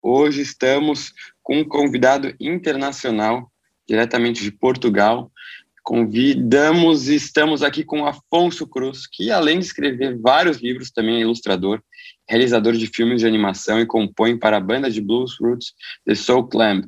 Hoje estamos com um convidado internacional, diretamente de Portugal. Convidamos e estamos aqui com Afonso Cruz, que além de escrever vários livros, também é ilustrador, realizador de filmes de animação e compõe para a banda de blues roots The Soul Clamp.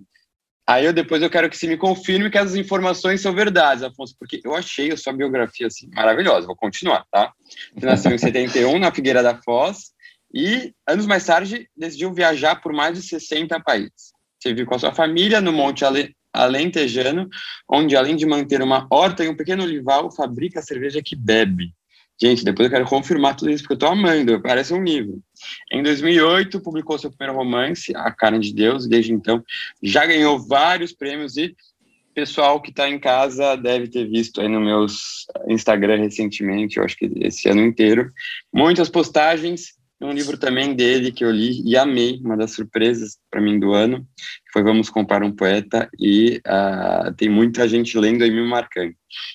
Aí eu depois eu quero que você me confirme que as informações são verdades, Afonso, porque eu achei a sua biografia assim maravilhosa. Vou continuar, tá? Você nasceu em 71 na Figueira da Foz, e, anos mais tarde, decidiu viajar por mais de 60 países. Vive com a sua família no Monte Alentejano, onde, além de manter uma horta e um pequeno olival, fabrica a cerveja que bebe. Gente, depois eu quero confirmar tudo isso, porque eu estou amando, parece um livro. Em 2008, publicou seu primeiro romance, A Carne de Deus, e desde então já ganhou vários prêmios e pessoal que está em casa deve ter visto aí no meus Instagram recentemente, eu acho que esse ano inteiro, muitas postagens um livro também dele que eu li e amei, uma das surpresas para mim do ano, foi Vamos Comprar um Poeta, e uh, tem muita gente lendo e me marcando.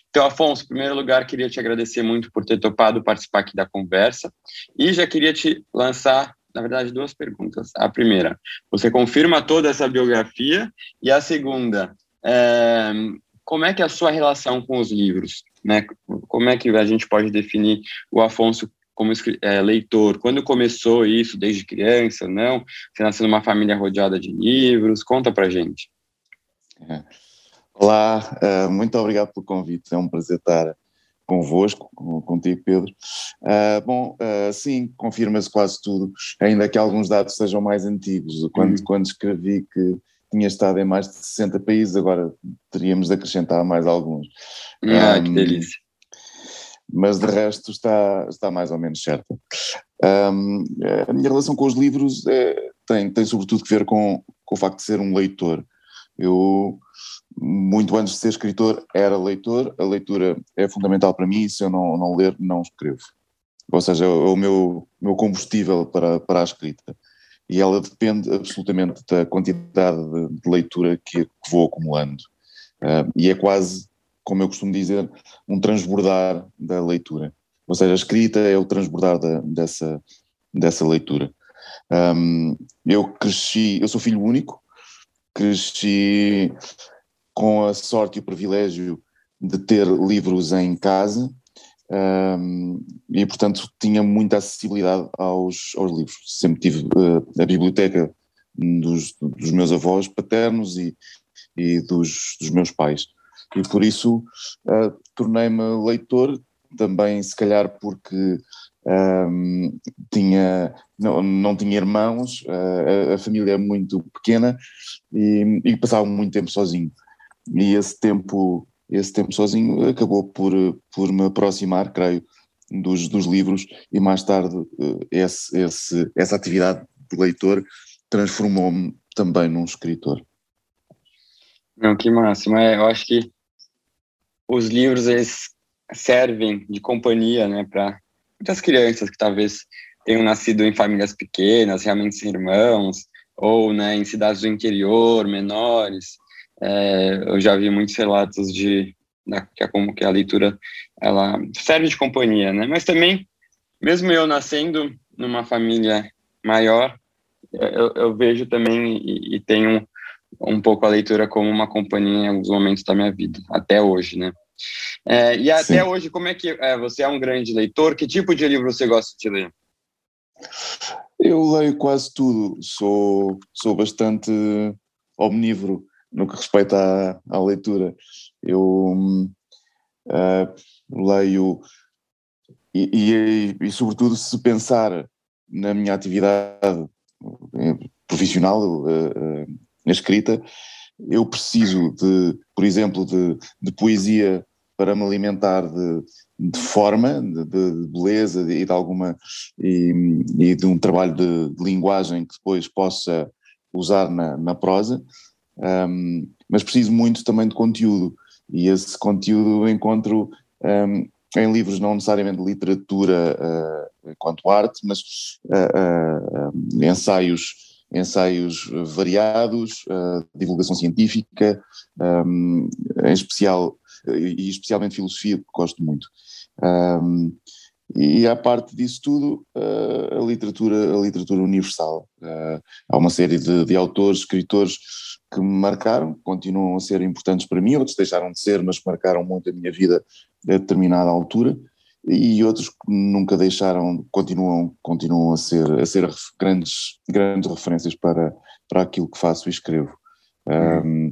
Então, Afonso, em primeiro lugar, queria te agradecer muito por ter topado participar aqui da conversa, e já queria te lançar, na verdade, duas perguntas. A primeira, você confirma toda essa biografia, e a segunda, é, como é que é a sua relação com os livros? Né? Como é que a gente pode definir o Afonso como é, leitor, quando começou isso, desde criança, não? Você nasceu numa família rodeada de livros, conta pra gente. É. Olá, uh, muito obrigado pelo convite, é um prazer estar convosco, contigo Pedro. Uh, bom, uh, sim, confirma-se quase tudo, ainda que alguns dados sejam mais antigos. Quando, uhum. quando escrevi que tinha estado em mais de 60 países, agora teríamos de acrescentar mais alguns. Ah, um, que delícia mas de resto está, está mais ou menos certa. Um, a minha relação com os livros é, tem, tem sobretudo que ver com, com o facto de ser um leitor. Eu, muito antes de ser escritor, era leitor, a leitura é fundamental para mim se eu não, não ler, não escrevo. Ou seja, é o meu, meu combustível para, para a escrita. E ela depende absolutamente da quantidade de, de leitura que, que, vou acumulando. Uh, e é quase como eu costumo dizer, um transbordar da leitura. Ou seja, a escrita é o transbordar da, dessa, dessa leitura. Um, eu cresci, eu sou filho único, cresci com a sorte e o privilégio de ter livros em casa um, e, portanto, tinha muita acessibilidade aos, aos livros. Sempre tive uh, a biblioteca dos, dos meus avós paternos e, e dos, dos meus pais e por isso uh, tornei-me leitor, também se calhar porque um, tinha, não, não tinha irmãos, uh, a, a, família é muito pequena e, e, passava muito tempo sozinho. E esse tempo, esse tempo sozinho acabou por, por me aproximar, creio, dos, dos livros e mais tarde uh, esse, esse, essa atividade de leitor transformou-me também num escritor. Não, que máximo. É, eu acho que os livros eles servem de companhia, né, para muitas crianças que talvez tenham nascido em famílias pequenas, realmente sem irmãos, ou né, em cidades do interior, menores. É, eu já vi muitos relatos de da, que, a, como que a leitura ela serve de companhia, né? Mas também, mesmo eu nascendo numa família maior, eu, eu vejo também e, e tenho um pouco a leitura como uma companhia em alguns momentos da minha vida, até hoje, né? É, e até Sim. hoje, como é que é, você é um grande leitor? Que tipo de livro você gosta de ler? Eu leio quase tudo, sou, sou bastante omnívoro no que respeita à, à leitura. Eu uh, leio e, e, e, sobretudo, se pensar na minha atividade eh, profissional, uh, uh, na escrita, eu preciso de, por exemplo, de, de poesia para me alimentar de, de forma, de, de, beleza e de alguma e, e de um trabalho de, de, linguagem que depois possa usar na, na prosa, um, mas preciso muito também de conteúdo, e esse conteúdo encontro um, em livros não necessariamente de literatura uh, quanto arte, mas uh, uh, ensaios ensaios variados, divulgação científica, um, em especial e especialmente filosofia, que gosto muito. Um, e à parte disso tudo, a literatura, a literatura universal. há uma série de, de autores, escritores que me marcaram, continuam a ser importantes para mim, outros deixaram de ser, mas marcaram muito a minha vida a determinada altura, e outros que nunca deixaram, continuam, continuam a ser, a ser grandes, grandes referências para, para aquilo que faço e escrevo. Um,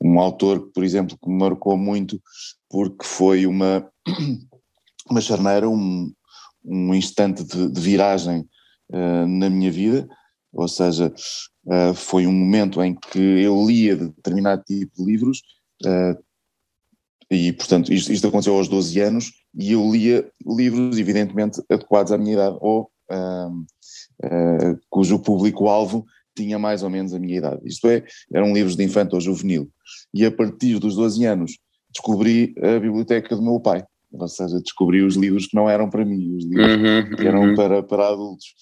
um autor, por exemplo, que me marcou muito porque foi uma, uma charneira, um, um instante de, de viragem uh, na minha vida, ou seja, uh, foi um momento em que eu lia determinado tipo de livros, uh, e portanto isto, isto, aconteceu aos 12 anos, e eu lia livros evidentemente adequados à minha idade, ou uh, cujo público-alvo tinha mais ou menos a minha idade. Isto é, eram livros de infante ou juvenil. E a partir dos 12 anos descobri a biblioteca do meu pai, ou seja, descobri os livros que não eram para mim, os livros uhum, que eram uhum. para, para adultos.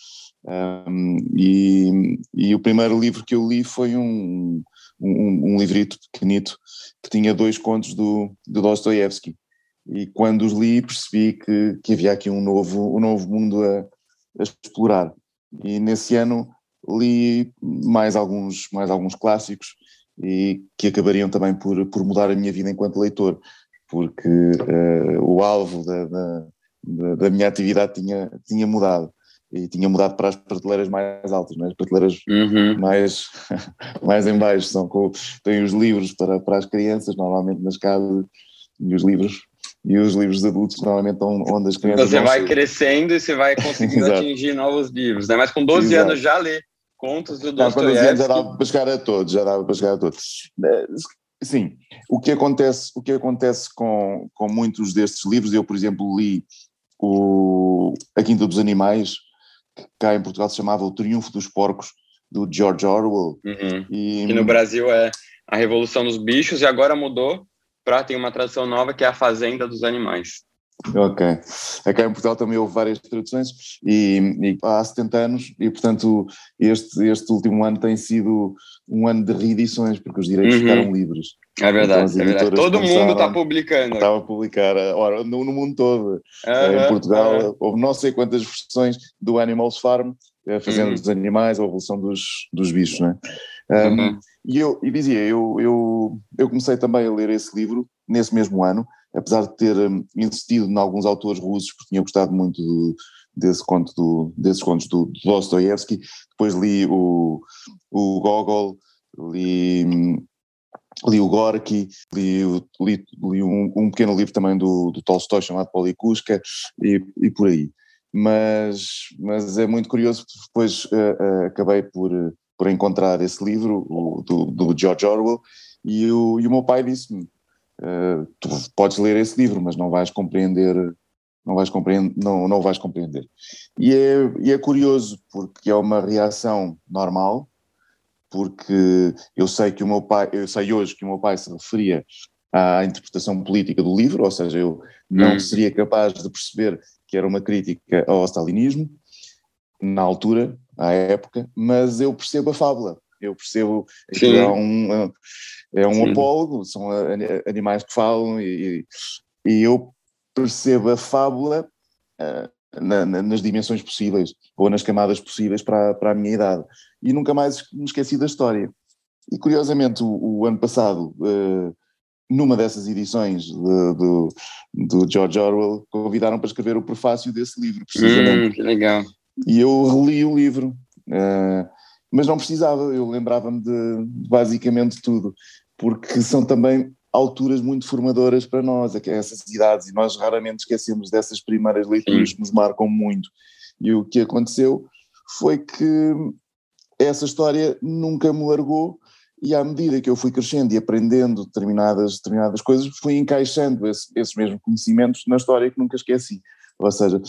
Um, e, e, o primeiro livro que eu li foi um, um, um livrito pequenito que tinha dois contos do, do Dostoiévski. E quando os li percebi que, que havia aqui um novo, um novo mundo a, a explorar. E nesse ano li mais alguns, mais alguns clássicos e que acabariam também por, por mudar a minha vida enquanto leitor, porque uh, o alvo da, da, da, minha atividade tinha, tinha mudado e tinha mudado para as prateleiras mais altas, né? as prateleiras uhum. mais, mais em baixo, são com, têm os livros para, para as crianças, normalmente nas casas, e os livros e os livros adultos normalmente estão onde as crianças Você vai crescendo e você vai conseguindo atingir novos livros, né? Mas com 12 Exato. anos já lê contos do Dostoiévski. Com 12 anos já dava para chegar a todos, já dava para chegar a todos. Sim, o que acontece, o que acontece com, com muitos destes livros, eu por exemplo li o A Quinta dos Animais, cá em Portugal se chamava O Triunfo dos Porcos, do George Orwell. Uhum. E, no Brasil é A Revolução dos Bichos, e agora mudou tem uma tradução nova que é A Fazenda dos Animais. Ok. Aqui em Portugal também houve várias traduções e, e, há 70 anos e, portanto, este, este último ano tem sido um ano de reedições porque os direitos uhum. ficaram livres. É verdade, então, é verdade. Todo mundo está publicando. Estava a publicar, ora, no, no mundo todo. Uhum, em Portugal uhum. houve não sei quantas versões do Animals Farm, a Fazenda uhum. dos Animais, a Evolução dos, dos Bichos, né? Um, uhum. E eu e dizia, eu, eu, eu comecei também a ler esse livro nesse mesmo ano, apesar de ter um, insistido em alguns autores russos, porque tinha gostado muito do, desse conto do, desses contos do, do Dostoevsky, depois li o, o Gogol, li, li o Gorky, li, li, li um, um, pequeno livro também do, do Tolstói chamado Polikushka e, e por aí. Mas, mas é muito curioso porque depois uh, uh, acabei por, por encontrar esse livro o, do, do George Orwell e o, e o meu pai disse-me Uh, tu podes ler esse livro, mas não vais compreender, não vais compreender, não, não vais compreender. E é, e é curioso porque é uma reação normal, porque eu sei que o meu pai, eu sei hoje que o meu pai se referia à interpretação política do livro, ou seja, eu não hum. seria capaz de perceber que era uma crítica ao stalinismo na altura, à época, mas eu percebo a fábula, eu percebo que é um, é um Sim. apólogo, são animais que falam e, e eu percebo a fábula uh, na, na, nas dimensões possíveis ou nas camadas possíveis para, para a minha idade. E nunca mais me esqueci da história. E curiosamente, o, o ano passado, uh, numa dessas edições do, do George Orwell, convidaram para escrever o prefácio desse livro, precisamente. Hum, legal. E eu reli o livro. Uh, mas não precisava, eu lembrava-me de, de basicamente tudo, porque são também alturas muito formadoras para nós, essas idades, e nós raramente esquecemos dessas primeiras leituras que nos marcam muito. E o que aconteceu foi que essa história nunca me largou, e à medida que eu fui crescendo e aprendendo determinadas, determinadas coisas, fui encaixando esse, esses mesmos conhecimentos na história que nunca esqueci. Ou seja,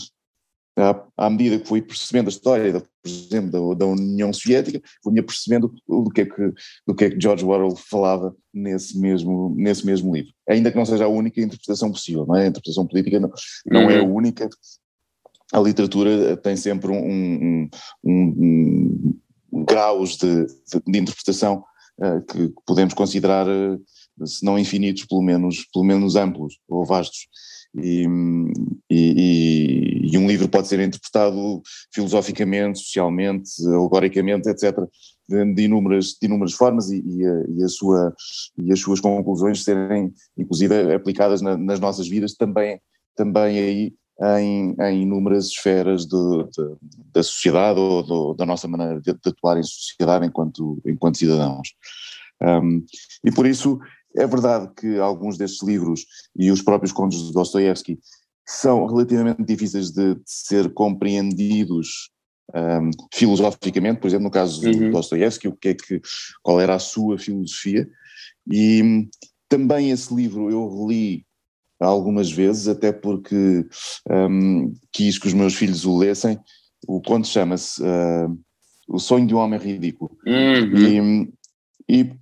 à, à, medida que fui percebendo a história, da, por exemplo, da, da, União Soviética, fui-me percebendo do que, é que, do que é que George Orwell falava nesse mesmo, nesse mesmo livro. Ainda que não seja a única interpretação possível, não é? A interpretação política não, não uhum. é a uhum. única. A literatura tem sempre um, um, um, um graus de, de, de interpretação uh, que podemos considerar, uh, se não infinitos, pelo menos, pelo menos amplos ou vastos. E, e, e, um livro pode ser interpretado filosoficamente, socialmente, alegoricamente, etc., de, de, inúmeras, de inúmeras formas e, e, a, e, a sua, e as suas conclusões serem, inclusive, aplicadas na, nas nossas vidas também, também aí em, em inúmeras esferas de, da sociedade ou do, da nossa maneira de, de, atuar em sociedade enquanto, enquanto cidadãos. Um, e por isso é verdade que alguns destes livros e os próprios contos de Dostoevsky são relativamente difíceis de, de ser compreendidos um, filosoficamente, por exemplo, no caso uhum. de Dostoevsky, o que é que, qual era a sua filosofia, e hum, também esse livro eu li algumas vezes, até porque um, quis que os meus filhos o lessem. O conto chama-se uh, O Sonho de um Homem Ridículo. Uhum. E, e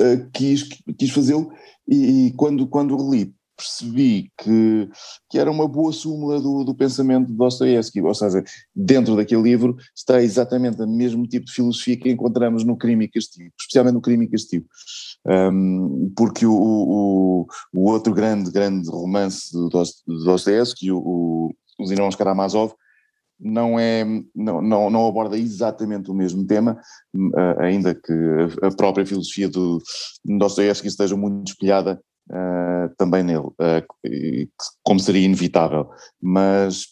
uh, quis, quis fazê-lo, e, e, quando, quando li percebi que, que era uma boa súmula do, do pensamento de Dostoevsky, ou seja, dentro daquele livro está exatamente o mesmo tipo de filosofia que encontramos no Crime e Castigo, especialmente no Crime e Castigo, um, porque o, o, o, outro grande, grande romance de Dostoevsky, o, Os Irmãos Karamazov, não, é, não, não, não, aborda exatamente o mesmo tema, ainda que a própria filosofia do Dostoevsky esteja muito espelhada uh, também nele, uh, como seria inevitável. Mas,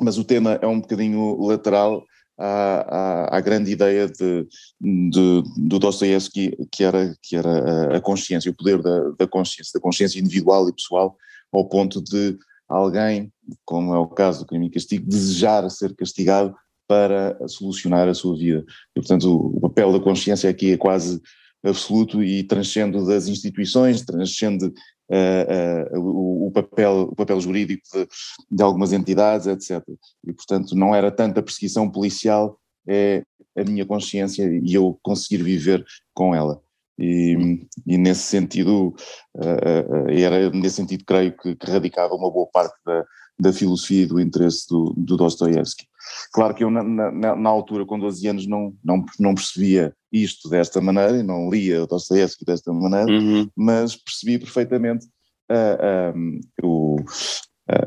mas o tema é um bocadinho lateral à, à, à grande ideia de, de, do Dostoevsky, que era, que era a consciência, o poder da, da consciência, da consciência individual e pessoal, ao ponto de alguém, como é o caso do crime e castigo, desejar ser castigado para solucionar a sua vida. E, portanto, o, papel da consciência aqui é quase absoluto e transcendo das instituições, transcende uh, uh, o, o, papel, o papel jurídico de, de, algumas entidades, etc. E, portanto, não era tanta perseguição policial, é a minha consciência e eu conseguir viver com ela. E, e nesse sentido, uh, era nesse sentido, creio que, que radicava uma boa parte da, da filosofia e do interesse do, do Dostoevsky. Claro que eu na, na, na, altura, com 12 anos, não, não, não percebia isto desta maneira, não lia Dostoevsky desta maneira, uhum. mas percebi perfeitamente uh, um, o,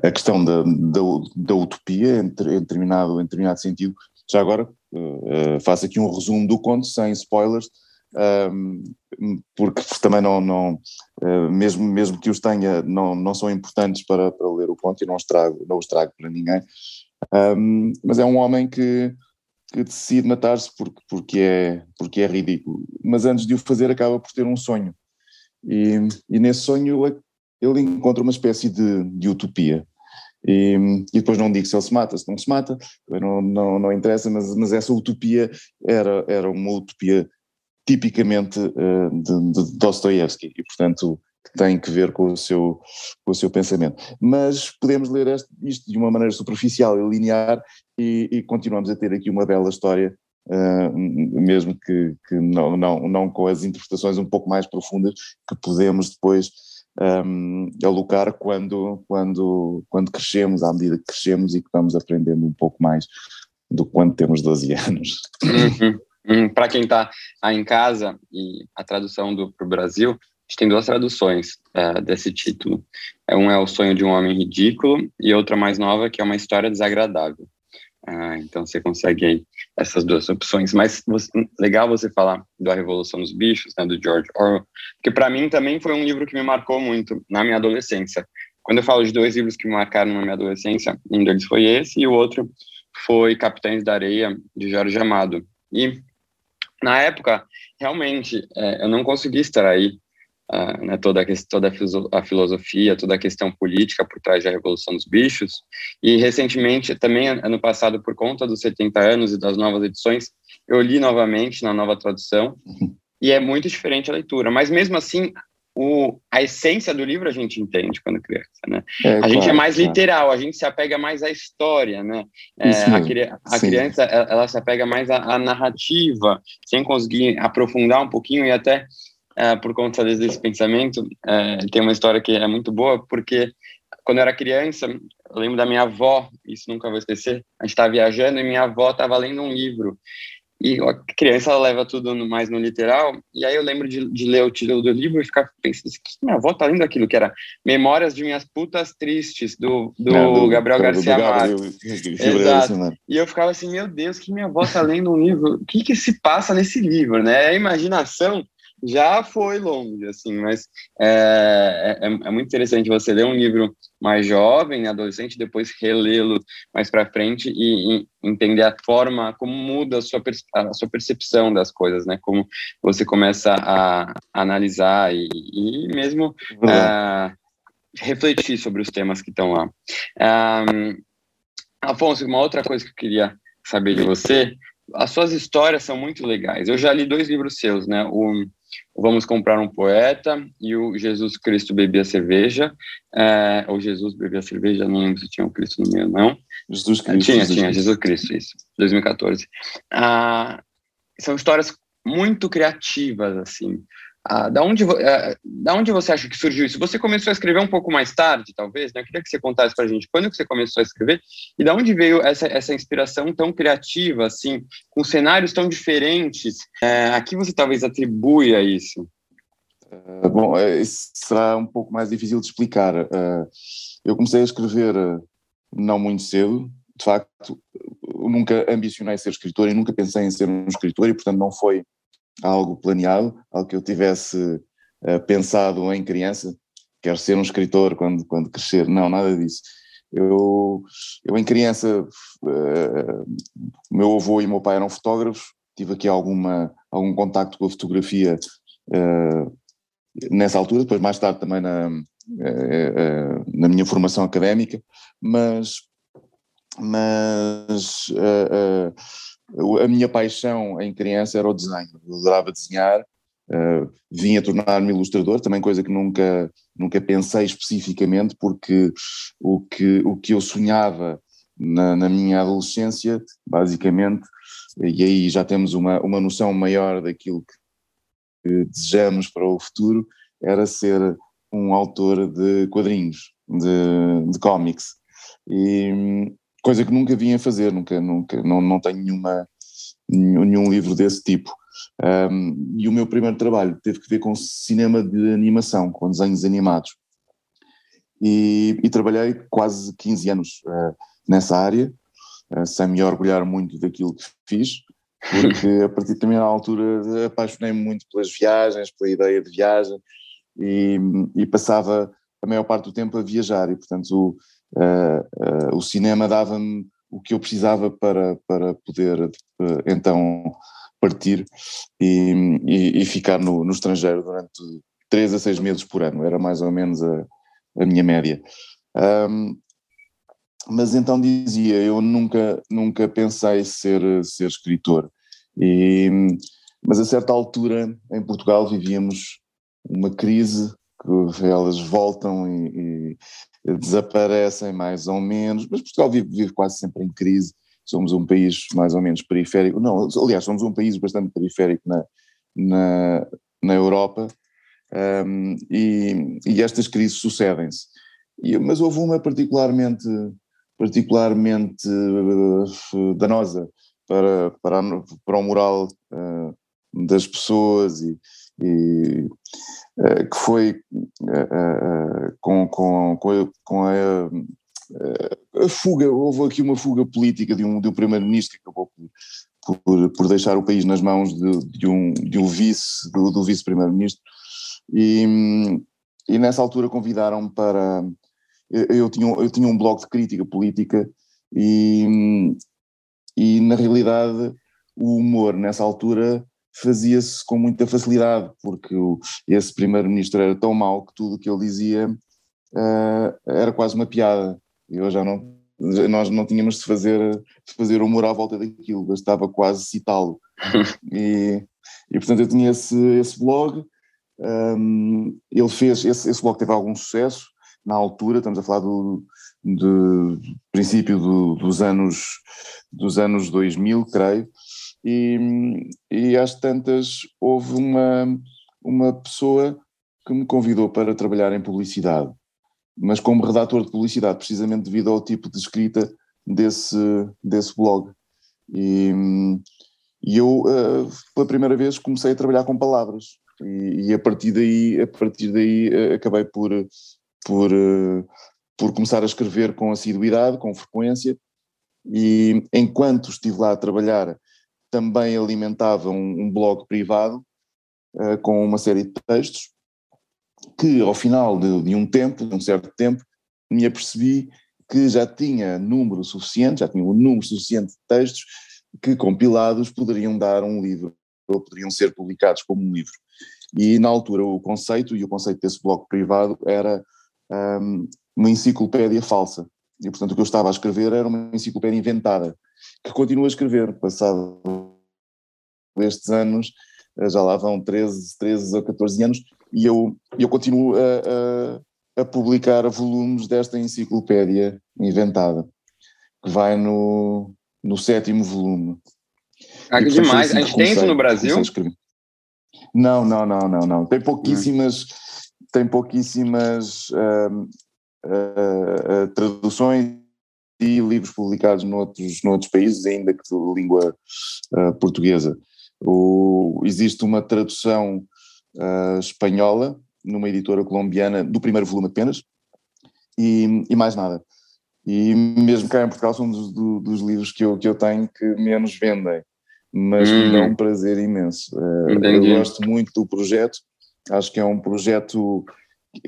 a questão da, da, da utopia em, em, determinado, em determinado sentido. Já agora uh, faço aqui um resumo do conto, sem spoilers, porque também não, não uh, mesmo, mesmo que os tenha, não, não são importantes para, para ler o conto e não os trago, não os trago para ninguém. Um, mas é um homem que, que decide matar-se porque, porque, é, porque é ridículo. Mas antes de o fazer, acaba por ter um sonho. E, e nesse sonho ele encontra uma espécie de, de utopia. E, e, depois não digo se ele se mata, se não se mata, não, não, não interessa, mas, mas essa utopia era, era uma utopia tipicamente uh, de, de Dostoevsky e, portanto, tem que ver com o seu, com o seu pensamento. Mas podemos ler este, isto de uma maneira superficial e linear e, e continuamos a ter aqui uma bela história, uh, mesmo que, que não, não, não com as interpretações um pouco mais profundas que podemos depois um, alocar quando, quando, quando crescemos, à medida que crescemos e que vamos aprendendo um pouco mais do que quando temos 12 anos. Uhum. Uhum. Para quem está aí em casa e a tradução do para o Brasil, a gente tem duas traduções uh, desse título. É, um é O Sonho de um Homem Ridículo e outra mais nova, que é Uma História Desagradável. Uh, então você consegue aí essas duas opções. Mas você, legal você falar da Revolução dos Bichos, né, do George Orwell, porque para mim também foi um livro que me marcou muito na minha adolescência. Quando eu falo de dois livros que me marcaram na minha adolescência, um deles foi esse e o outro foi Capitães da Areia, de Jorge Amado. E na época, realmente, é, eu não consegui extrair uh, né, toda, a, toda a filosofia, toda a questão política por trás da Revolução dos Bichos. E recentemente, também ano passado, por conta dos 70 anos e das novas edições, eu li novamente na nova tradução uhum. e é muito diferente a leitura. Mas mesmo assim, o, a essência do livro a gente entende quando criança, né? É, a claro, gente é mais claro. literal, a gente se apega mais à história, né? É, a, a criança, ela, ela, se apega mais à, à, narrativa, sem conseguir aprofundar um pouquinho e até é, por conta desse pensamento, é, tem uma história que é muito boa, porque quando eu era criança, eu lembro da minha avó, isso nunca vou esquecer, a gente estava viajando e minha avó estava lendo um livro, e a criança ela leva tudo no, mais no literal, e aí eu lembro de, de, ler o título do livro e ficar pensando, que minha avó tá lendo aquilo, que era Memórias de Minhas Putas Tristes, do, do, é, do Gabriel Garcia do Marques. Exato. Né? E eu ficava assim, meu Deus, que minha avó tá lendo um livro, o que que se passa nesse livro, né? A imaginação já foi longe, assim, mas é, é, é, muito interessante você ler um livro mais jovem, adolescente, depois relê-lo mais para frente e, e, entender a forma como muda a sua, a sua percepção das coisas, né? Como você começa a, a analisar e, e mesmo uh, refletir sobre os temas que estão lá. Um, Afonso, uma outra coisa que eu queria saber de você as suas histórias são muito legais. Eu já li dois livros seus, né? O Vamos Comprar um Poeta e o Jesus Cristo Bebia Cerveja. É, ou Jesus Bebia Cerveja, não lembro se tinha o Cristo no meio, não. Jesus Cristo. Tinha, Jesus tinha, Jesus Cristo, isso. 2014. Ah, são histórias muito criativas, assim. Ah, da, onde, ah, da onde você acha que surgiu isso? Você começou a escrever um pouco mais tarde, talvez, né? Eu queria que você contasse para a gente quando que você começou a escrever e da onde veio essa, essa inspiração tão criativa, assim, com cenários tão diferentes. É, a que você talvez atribui a isso? Uh, bom, isso será um pouco mais difícil de explicar. Uh, eu comecei a escrever não muito cedo, de facto, nunca ambicionei ser escritor e nunca pensei em ser um escritor e, portanto, não foi algo planeado, algo que eu tivesse uh, pensado em criança, quero ser um escritor quando, quando crescer, não, nada disso. Eu, eu em criança, uh, meu avô e meu pai eram fotógrafos, tive aqui alguma, algum contacto com a fotografia uh, nessa altura, depois mais tarde também na, na minha formação académica, mas, mas a minha paixão em criança era o desenho, eu adorava desenhar, uh, vim a tornar-me ilustrador, também coisa que nunca, nunca pensei especificamente, porque o que, o que eu sonhava na, na minha adolescência, basicamente, e aí já temos uma, uma noção maior daquilo que, que desejamos para o futuro, era ser um autor de quadrinhos, de, de cómics. E, coisa que nunca vim a fazer, nunca, nunca, não, não tenho nenhuma, nenhum livro desse tipo. Um, e o meu primeiro trabalho teve que ver com cinema de animação, com desenhos animados. E, e trabalhei quase 15 anos uh, nessa área, uh, sem me orgulhar muito daquilo que fiz, porque a partir de determinada altura apaixonei-me muito pelas viagens, pela ideia de viagem, e, e, passava a maior parte do tempo a viajar, e portanto uh, o cinema dava-me o que eu precisava para, para poder uh, então partir e, e, e ficar no, no, estrangeiro durante três a seis meses por ano, era mais ou menos a, a minha média. Um, mas então dizia, eu nunca, nunca pensei ser, ser escritor, e, mas a certa altura em Portugal vivíamos uma crise que elas voltam e, desaparecem mais ou menos, mas Portugal vive, vive, quase sempre em crise, somos um país mais ou menos periférico, não, aliás, somos um país bastante periférico na, na, na Europa, um, e, e, estas crises sucedem-se. Mas houve uma particularmente, particularmente uh, danosa para, para, para o moral uh, das pessoas e, e eh, que foi eh, com, com, com, a, com a, a, fuga, houve aqui uma fuga política de um, de um primeiro-ministro que acabou por, por, por, deixar o país nas mãos de, de um, de um vice, do, do vice-primeiro-ministro, e, e nessa altura convidaram-me para, eu tinha, eu tinha um blog de crítica política e, e na realidade o humor nessa altura fazia-se com muita facilidade, porque o, esse primeiro-ministro era tão mau que tudo o que ele dizia uh, era quase uma piada. E eu já não, nós não tínhamos de fazer, de fazer humor à volta daquilo, bastava quase citá-lo. e, e portanto eu tinha esse, esse blog Um, ele fez, esse, esse blog teve algum sucesso na altura, estamos a falar do, do princípio do, dos, anos, dos anos 2000, creio, e, e às tantas houve uma, uma pessoa que me convidou para trabalhar em publicidade, mas como redator de publicidade, precisamente devido ao tipo de escrita desse, desse blog. E, e eu, uh, pela primeira vez, comecei a trabalhar com palavras. E, e a partir daí, a partir daí uh, acabei por, por, uh, por começar a escrever com assiduidade, com frequência. E enquanto estive lá a trabalhar, também alimentava um, um blog privado com uma série de textos que ao final de, de, um tempo, de um certo tempo, me apercebi que já tinha número suficiente, já tinha um número suficiente de textos que compilados poderiam dar um livro, ou poderiam ser publicados como um livro. E na altura o conceito, e o conceito desse bloco privado era um, uma enciclopédia falsa. E portanto o que eu estava a escrever era uma enciclopédia inventada, que continuo a escrever, passado estes anos, já lá vão 13, 13 ou 14 anos, e eu, eu continuo a, a, a publicar volumes desta enciclopédia inventada, que vai no, no sétimo volume. Ah, que demais. Assim a gente tem isso no Brasil? Não, não, não, não, não. Tem pouquíssimas, hum. tem pouquíssimas uh, uh, uh, traduções e livros publicados noutros, noutros países, ainda que de língua portuguesa. O, existe uma tradução espanhola, numa editora colombiana, do primeiro volume apenas, e, e mais nada. E mesmo cá em Portugal são dos, dos livros que eu, que eu tenho que menos vendem, mas hum. me dá um prazer imenso. Eh, Entendi. Eu gosto muito do projeto, acho que é um projeto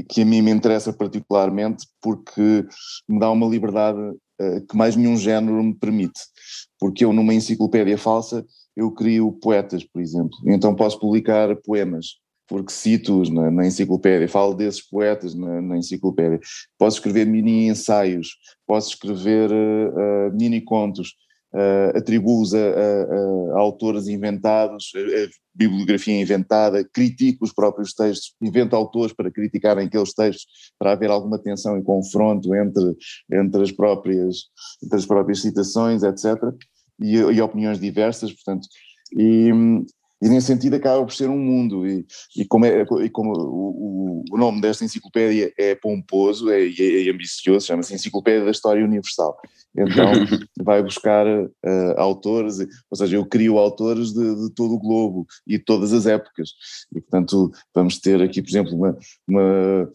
que a mim me interessa particularmente porque me dá uma liberdade uh, que mais nenhum género me permite. Porque eu, numa enciclopédia falsa, eu crio poetas, por exemplo, então posso publicar poemas porque cito-os na, na, enciclopédia, falo desses poetas na, na, enciclopédia. Posso escrever mini-ensaios, posso escrever uh, uh, mini-contos, uh, atribuo-os a, a, a, autores inventados, a, a, bibliografia inventada, critico os próprios textos, invento autores para criticarem aqueles textos, para haver alguma tensão e confronto entre, entre, as, próprias, entre as próprias citações, etc. E, e opiniões diversas, portanto, e, e nesse sentido acaba por ser um mundo, e, e como, é, e como o, o, nome desta enciclopédia é pomposo é, é, é ambicioso, chama-se Enciclopédia da História Universal. Então vai buscar uh, autores, ou seja, eu crio autores de, de, todo o globo e de todas as épocas. E portanto vamos ter aqui, por exemplo, uma, uma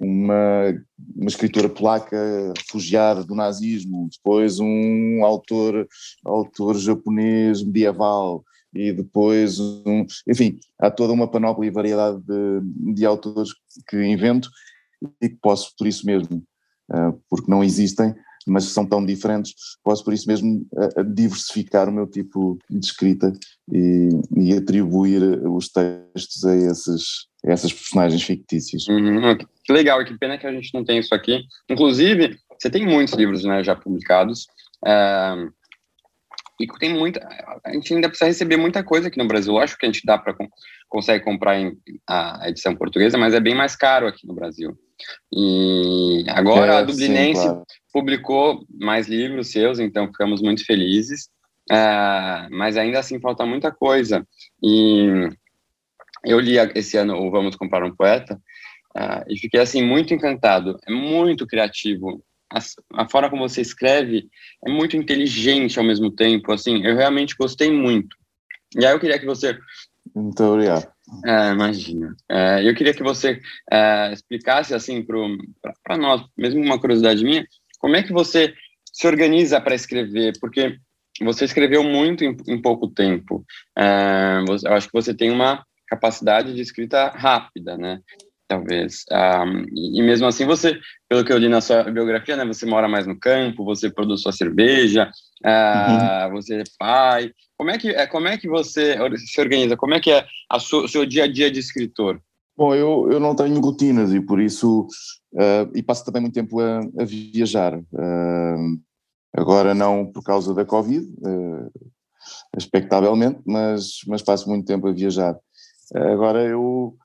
uma, uma escritora polaca refugiada do nazismo, depois um autor, autor japonês medieval, e depois, um, enfim, há toda uma panóplia e variedade de, de autores que invento e que posso, por isso mesmo, uh, porque não existem, mas são tão diferentes, posso por isso mesmo diversificar o meu tipo de escrita e, e atribuir os textos a, esses, a essas personagens fictícias. Uhum, que legal, que pena que a gente não tem isso aqui. Inclusive, você tem muitos livros né, já publicados. Uh, e tem muita. A gente ainda precisa receber muita coisa aqui no Brasil. Acho que a gente dá para consegue comprar em, a edição portuguesa, mas é bem mais caro aqui no Brasil. E agora é, a Dublinense sim, claro. publicou mais livros seus, então ficamos muito felizes. Uh, mas ainda assim falta muita coisa. E eu li esse ano o Vamos Comprar um Poeta uh, e fiquei assim muito encantado. É muito criativo a, a, forma como você escreve é muito inteligente ao mesmo tempo, assim, eu realmente gostei muito. E aí eu queria que você... Muito obrigado. É, imagina. É, eu queria que você é, explicasse, assim, para nós, mesmo uma curiosidade minha, como é que você se organiza para escrever, porque você escreveu muito em, em pouco tempo. É, eu acho que você tem uma capacidade de escrita rápida, né? Talvez. Um, e mesmo assim, você, pelo que eu li na sua biografia, né, você mora mais no campo, você produz sua cerveja, uh, uhum. você é pai. Como é que é, como é que você se organiza? Como é que é o seu dia a dia de escritor? Bom, eu, eu não tenho rotinas e por isso uh, e passo também muito tempo a, a viajar. Uh, agora não por causa da Covid, expectavelmente, mas mas passo muito tempo a viajar. agora eu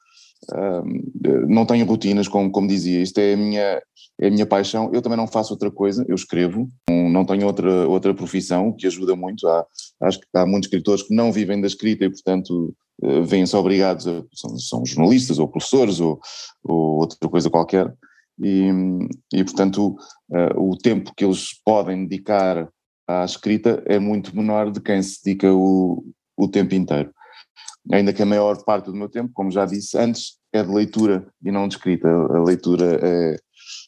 Uh, não tenho rotinas, como, como dizia, isto é a, minha, é a minha paixão. Eu também não faço outra coisa, eu escrevo, não tenho outra, outra profissão, que ajuda muito. Há, acho que há muitos escritores que não vivem da escrita e, portanto, uh, vêm-se obrigados a. São, são, jornalistas ou professores ou, ou outra coisa qualquer. E, e portanto, uh, o tempo que eles podem dedicar à escrita é muito menor de quem se dedica o, o tempo inteiro ainda que a maior parte do meu tempo, como já disse antes, é de leitura e não de escrita. A leitura é,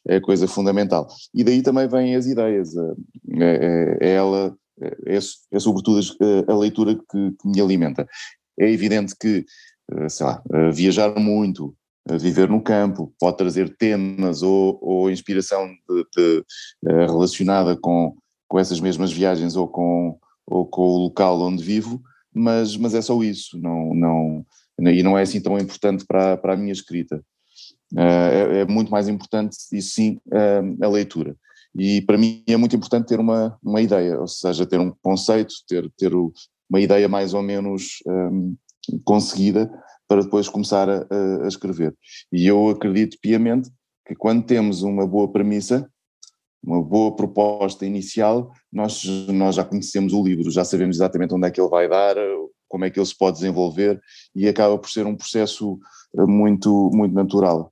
é coisa fundamental. E daí também vêm as ideias. É, é, é ela, é, é, sobretudo a leitura que, que, me alimenta. É evidente que, eh, sei lá, viajar muito, viver no campo, pode trazer temas ou, ou inspiração de, de, eh, relacionada com, com essas mesmas viagens ou com, ou com o local onde vivo, mas, mas é só isso, não, não, e não é assim tão importante para, para a minha escrita. Uh, é, é, muito mais importante, isso sim, uh, a leitura. E para mim é muito importante ter uma, uma ideia, ou seja, ter um conceito, ter, ter uma ideia mais ou menos um, conseguida para depois começar a, a, escrever. E eu acredito piamente que quando temos uma boa premissa, uma boa proposta inicial, nós, nós já conhecemos o livro, já sabemos exatamente onde é que ele vai dar, como é que ele se pode desenvolver e acaba por ser um processo eh, muito, muito natural.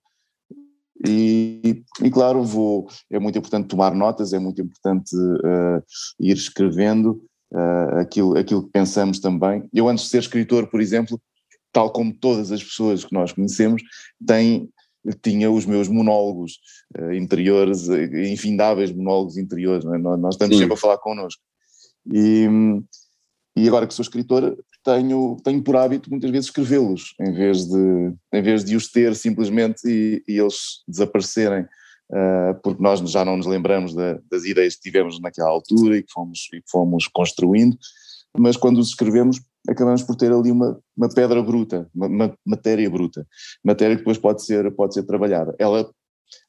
E, e, claro, vou, é muito importante tomar notas, é muito importante uh, ir escrevendo uh, aquilo, aquilo que pensamos também. Eu, antes de ser escritor, por exemplo, tal como todas as pessoas que nós conhecemos, têm tinha os meus monólogos uh, interiores, uh, infindáveis monólogos interiores, é? nós, nós, estamos Sim. sempre a falar connosco. E, e agora que sou escritor, tenho, tenho por hábito muitas vezes escrevê-los, em, vez de, em vez de os ter simplesmente e, e eles desaparecerem, uh, porque nós já não nos lembramos da, das ideias que tivemos naquela altura e que fomos, e que fomos construindo, mas quando os escrevemos acabamos por ter ali uma, uma pedra bruta, uma, uma, matéria bruta, matéria que depois pode ser, pode ser trabalhada. Ela,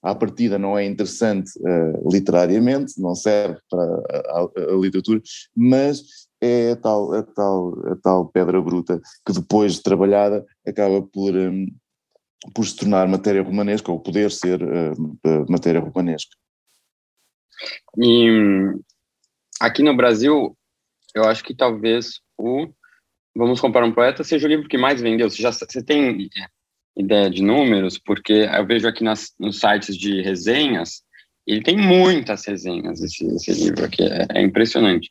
à partida, não é interessante uh, literariamente, não serve para a, a, a, literatura, mas é a tal, a, tal, a tal pedra bruta que depois de trabalhada acaba por, um, por se tornar matéria romanesca ou poder ser uh, matéria romanesca. E hum, aqui no Brasil, eu acho que talvez o Vamos Comparar um Poeta seja o livro que mais vendeu. Você já você tem ideia de números? Porque eu vejo aqui nas, nos sites de resenhas, ele tem muitas resenhas, esse, esse livro aqui, é, é impressionante.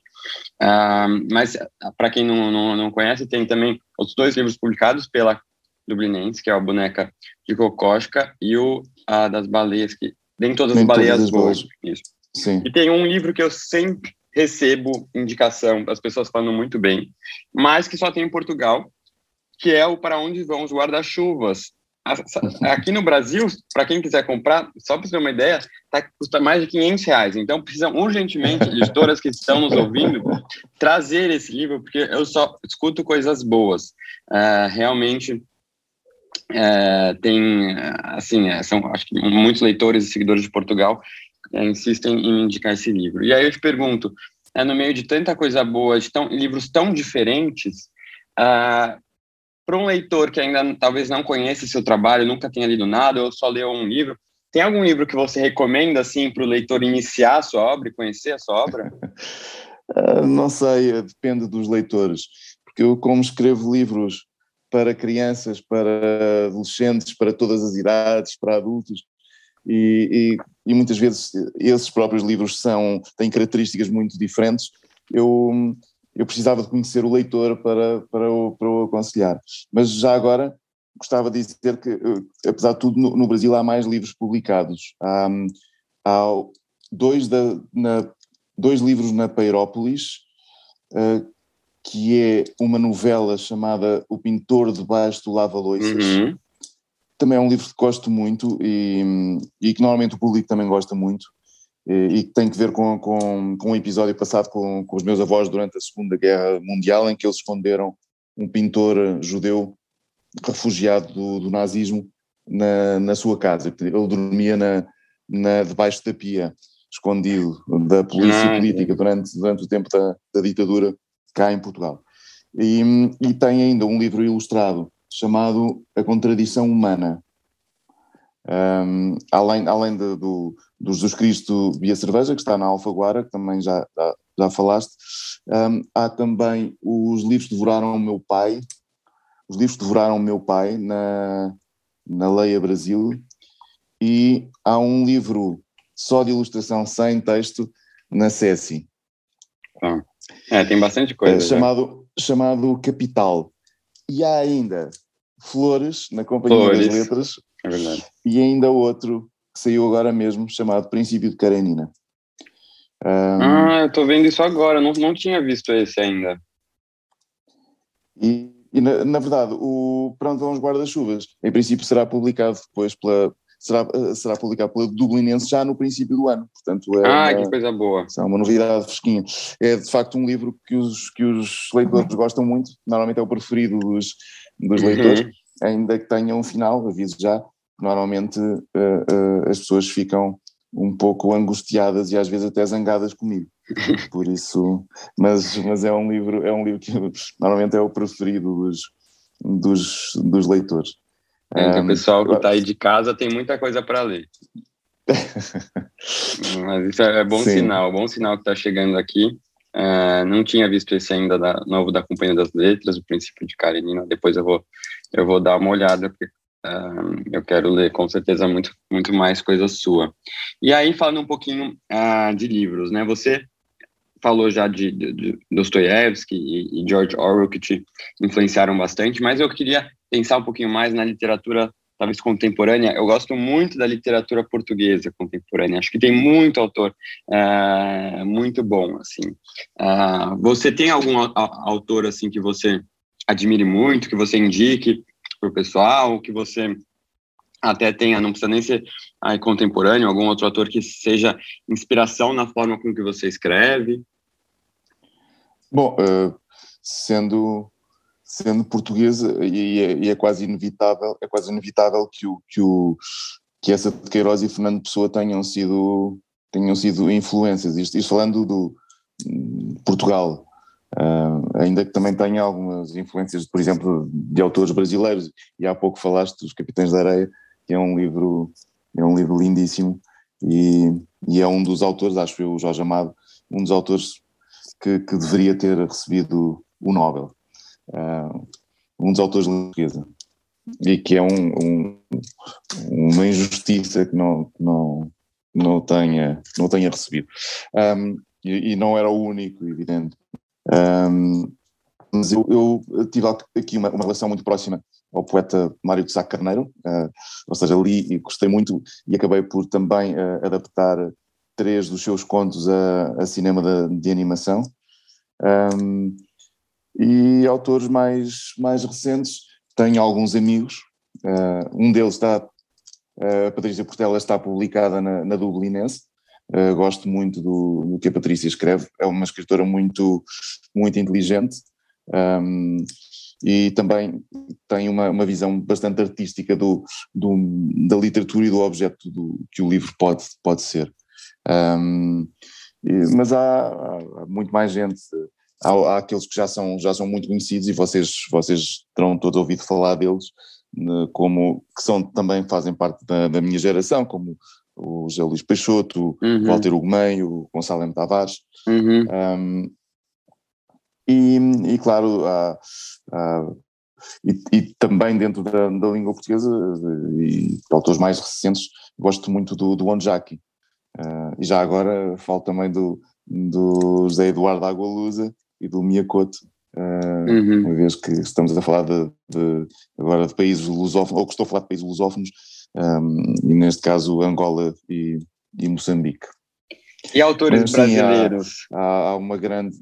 Uh, mas, para quem não, não, não conhece, tem também os dois livros publicados pela Dublinense, que é a Boneca de Kokoschka e o uh, das Baleias, que nem todas nem as baleias boas. Isso. Sim. E tem um livro que eu sempre recebo indicação das pessoas falando muito bem, mas que só tem em Portugal, que é o Para Onde Vão os Guarda-Chuvas. Aqui no Brasil, para quem quiser comprar, só para você ter uma ideia, tá, custa mais de 500 reais. Então, precisam urgentemente, editoras que estão nos ouvindo, trazer esse livro, porque eu só escuto coisas boas. Uh, realmente, uh, tem, assim, é, são acho que muitos leitores e seguidores de Portugal é, insistem em indicar esse livro. E aí eu te pergunto, é, no meio de tanta coisa boa, de tão, livros tão diferentes, uh, para um leitor que ainda talvez não conheça seu trabalho, nunca tenha lido nada, ou só leu um livro, tem algum livro que você recomenda assim para o leitor iniciar a sua obra e conhecer a sua obra? uh, não sei, depende dos leitores, porque eu como escrevo livros para crianças, para adolescentes, para todas as idades, para adultos, e, e, e, muitas vezes esses próprios livros são, têm características muito diferentes, eu, eu precisava de conhecer o leitor para, para, o, para o aconselhar. Mas já agora gostava de dizer que, eh, apesar de tudo, no, no Brasil há mais livros publicados. Há, há dois, da, na, dois livros na Peirópolis, uh, que é uma novela chamada O Pintor Debaixo do Lava-Loiças, uhum também é um livro que gosto muito e, e que normalmente o público também gosta muito e, que tem que ver com, com, com um episódio passado com, com os meus avós durante a Segunda Guerra Mundial em que eles esconderam um pintor judeu refugiado do, do nazismo na, na sua casa. Ele dormia na, na, debaixo da pia, escondido da polícia política durante, durante o tempo da, da ditadura cá em Portugal. E, e tem ainda um livro ilustrado chamado A Contradição Humana. Um, além além de, do, do Jesus Cristo via cerveja, que está na Alfaguara, que também já, já, já falaste, um, há também os livros que devoraram o meu pai, os livros que devoraram o meu pai na, na Leia Brasil, e há um livro só de ilustração sem texto na SESI. Ah. É, tem bastante coisa. É, chamado, chamado Capital. E há ainda Flores, na Companhia Flores. das Letras. É verdade. E ainda outro que saiu agora mesmo, chamado Princípio de Karenina. Um, ah, eu estou vendo isso agora, não, não tinha visto esse ainda. E, e na, na, verdade, o Pronto vão os Guarda-Chuvas, em princípio será publicado depois pela, será, eh, será publicado pela Dublinense já no princípio do ano. Portanto, é ah, uma, que coisa boa. É uma novidade fresquinha. É de facto um livro que os, que os leitores gostam muito, normalmente é o preferido dos, dos uhum. leitores, ainda que tenha um final, aviso já, normalmente uh, uh, as pessoas ficam um pouco angustiadas e às vezes até zangadas comigo. Por isso, mas, mas é um livro, é um livro que normalmente é o preferido dos, dos, dos leitores. É, o pessoal que está aí de casa tem muita coisa para ler. Mas isso é, é bom Sim. sinal, bom sinal que está chegando aqui. Uh, não tinha visto esse ainda da, novo da Companhia das Letras, o Princípio de Karenina. Depois eu vou, eu vou dar uma olhada, porque uh, eu quero ler com certeza muito, muito mais coisa sua. E aí, falando um pouquinho uh, de livros, né? Você falou já de, de, de Dostoiévski e, e George Orwell que te influenciaram bastante, mas eu queria pensar um pouquinho mais na literatura talvez contemporânea, eu gosto muito da literatura portuguesa contemporânea. Acho que tem muito autor é, muito bom, assim. Uh, você tem algum autor assim que você admire muito, que você indique para o pessoal, que você até tenha, não precisa nem ser aí, contemporâneo, algum outro autor que seja inspiração na forma com que você escreve? Bom, uh, sendo sendo portuguesa e é, e é, quase inevitável é quase inevitável que o que o que essa de Queiroz e Fernando Pessoa tenham sido tenham sido influências. Isto, isto falando do Portugal uh, ainda que também tenha algumas influências por exemplo de autores brasileiros e há pouco falaste dos Capitães da Areia que é um livro é um livro lindíssimo e, e é um dos autores acho eu o Jorge Amado um dos autores que, que deveria ter recebido o Nobel uh, um dos autores de portuguesa e que é um, um, uma injustiça que não, não, não, tenha, não tenha recebido. Um, e, e, não era o único, evidente. Mas eu, eu, tive aqui uma, uma, relação muito próxima ao poeta Mário de Sá Carneiro, uh, ou seja, li e gostei muito e acabei por também uh, adaptar três dos seus contos a, a cinema de, de animação. Um, e autores mais, mais recentes, tenho alguns amigos, uh, um deles está, uh, a Patrícia Portela está publicada na, na Dublinense, uh, gosto muito do, do, que a Patrícia escreve, é uma escritora muito, muito inteligente um, e também tem uma, uma visão bastante artística do, do, da literatura e do objeto do, que o livro pode, pode ser. Um, e, mas há, há, muito mais gente há, há, aqueles que já são, já são muito conhecidos e vocês, vocês terão todos ouvido falar deles, né, como, que são, também fazem parte da, da minha geração, como o José Luís Peixoto, uhum. o Walter Ugumem, o Gonçalo M. Tavares. Uhum. Um, e, e, claro, há, há e, e, também dentro da, da, língua portuguesa e de autores mais recentes, gosto muito do, do Onjaki. Uh, e já agora falo também do, do José Eduardo Agualusa, e do Miyakoto, uh, uhum. uma vez que estamos a falar de, de, agora de países lusófonos, ou que estou a falar de países lusófonos, um, e neste caso Angola e, e Moçambique. E autores Mas, brasileiros? Sim, há, há, uma grande.